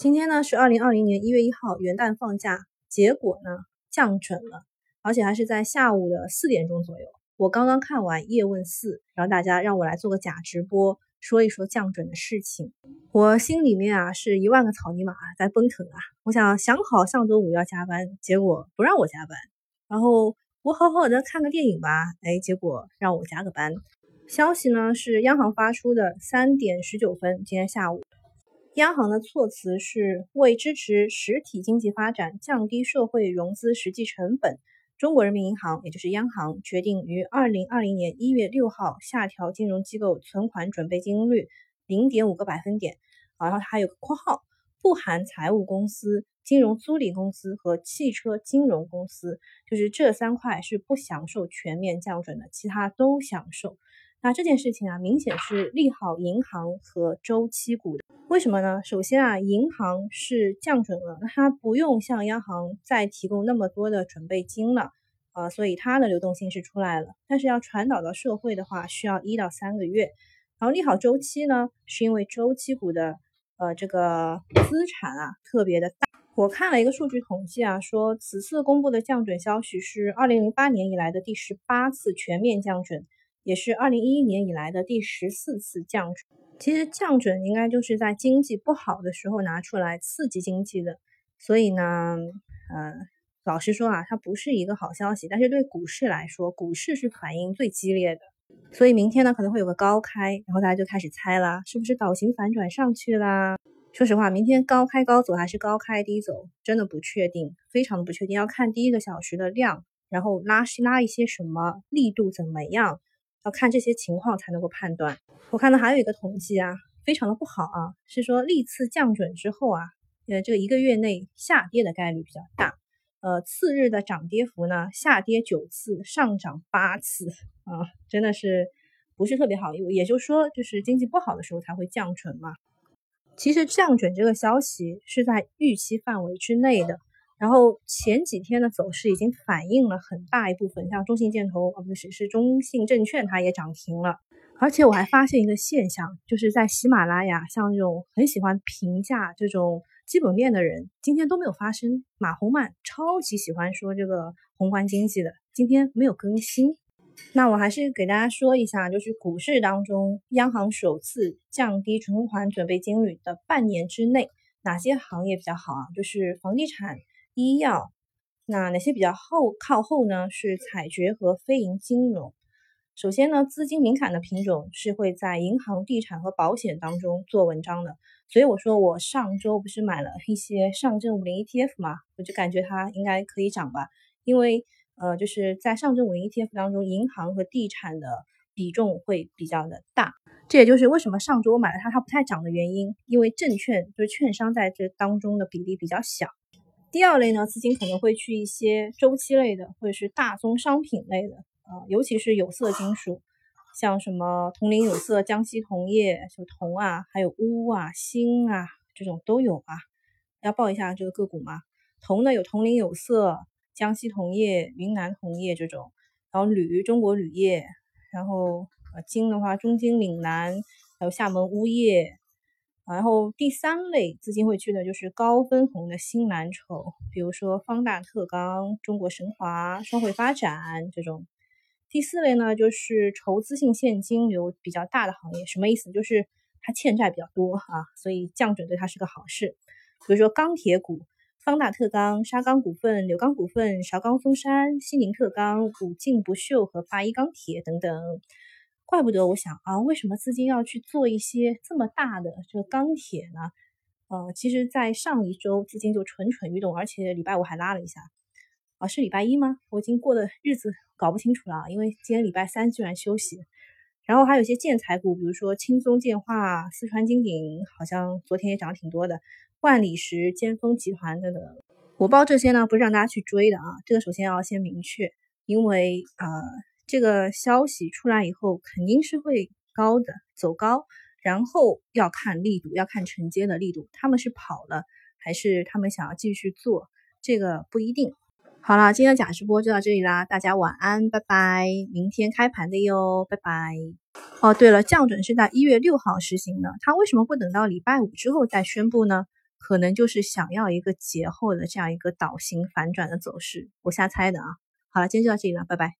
今天呢是二零二零年一月一号，元旦放假，结果呢降准了，而且还是在下午的四点钟左右。我刚刚看完《叶问四》，然后大家让我来做个假直播，说一说降准的事情。我心里面啊是一万个草泥马在奔腾啊！我想想好上周五要加班，结果不让我加班。然后我好好的看个电影吧，哎，结果让我加个班。消息呢是央行发出的三点十九分，今天下午。央行的措辞是为支持实体经济发展，降低社会融资实际成本，中国人民银行也就是央行决定于二零二零年一月六号下调金融机构存款准备金率零点五个百分点。然后它还有个括号，不含财务公司、金融租赁公司和汽车金融公司，就是这三块是不享受全面降准的，其他都享受。那这件事情啊，明显是利好银行和周期股的。为什么呢？首先啊，银行是降准了，它不用向央行再提供那么多的准备金了，啊，所以它的流动性是出来了。但是要传导到社会的话，需要一到三个月。然后利好周期呢，是因为周期股的呃这个资产啊特别的大。我看了一个数据统计啊，说此次公布的降准消息是二零零八年以来的第十八次全面降准。也是二零一一年以来的第十四次降准。其实降准应该就是在经济不好的时候拿出来刺激经济的，所以呢，呃，老实说啊，它不是一个好消息。但是对股市来说，股市是反应最激烈的，所以明天呢可能会有个高开，然后大家就开始猜啦，是不是倒行反转上去啦？说实话，明天高开高走还是高开低走，真的不确定，非常的不确定，要看第一个小时的量，然后拉拉一些什么力度怎么样。要看这些情况才能够判断。我看到还有一个统计啊，非常的不好啊，是说历次降准之后啊，呃，这个一个月内下跌的概率比较大。呃，次日的涨跌幅呢，下跌九次，上涨八次啊，真的是不是特别好。也就是说，就是经济不好的时候才会降准嘛。其实降准这个消息是在预期范围之内的。然后前几天的走势已经反映了很大一部分，像中信建投啊，不是是中信证券，它也涨停了。而且我还发现一个现象，就是在喜马拉雅，像这种很喜欢评价这种基本面的人，今天都没有发声。马洪曼超级喜欢说这个宏观经济的，今天没有更新。那我还是给大家说一下，就是股市当中，央行首次降低存款准备金率的半年之内，哪些行业比较好啊？就是房地产。医药，那哪些比较后靠后呢？是采掘和非银金融。首先呢，资金敏感的品种是会在银行、地产和保险当中做文章的。所以我说我上周不是买了一些上证五零 ETF 嘛，我就感觉它应该可以涨吧。因为呃，就是在上证五零 ETF 当中，银行和地产的比重会比较的大。这也就是为什么上周我买了它，它不太涨的原因。因为证券就是券商在这当中的比例比较小。第二类呢，资金可能会去一些周期类的，或者是大宗商品类的，啊，尤其是有色金属，像什么铜陵有色、江西铜业，就铜啊，还有钨啊、锌啊，这种都有啊。要报一下这个个股吗？铜呢有铜陵有色、江西铜业、云南铜业这种，然后铝中国铝业，然后呃金的话中金岭南，还有厦门钨业。然后第三类资金会去的就是高分红的新蓝筹，比如说方大特钢、中国神华、双汇发展这种。第四类呢，就是筹资性现金流比较大的行业，什么意思？就是它欠债比较多啊，所以降准对它是个好事。比如说钢铁股，方大特钢、沙钢股份、柳钢股份、韶钢松山、西宁特钢、武进不锈和八一钢铁等等。怪不得我想啊，为什么资金要去做一些这么大的这个钢铁呢？呃，其实，在上一周资金就蠢蠢欲动，而且礼拜五还拉了一下。啊，是礼拜一吗？我已经过的日子搞不清楚了，因为今天礼拜三居然休息。然后还有一些建材股，比如说轻松建化、四川金鼎，好像昨天也涨挺多的。万里石、尖峰集团等等。我报这些呢，不是让大家去追的啊，这个首先要先明确，因为啊。这个消息出来以后，肯定是会高的，走高，然后要看力度，要看承接的力度。他们是跑了，还是他们想要继续做？这个不一定。好了，今天的假直播就到这里啦，大家晚安，拜拜。明天开盘的哟，拜拜。哦，对了，降准是在一月六号实行的，它为什么不等到礼拜五之后再宣布呢？可能就是想要一个节后的这样一个倒行反转的走势，我瞎猜的啊。好了，今天就到这里了，拜拜。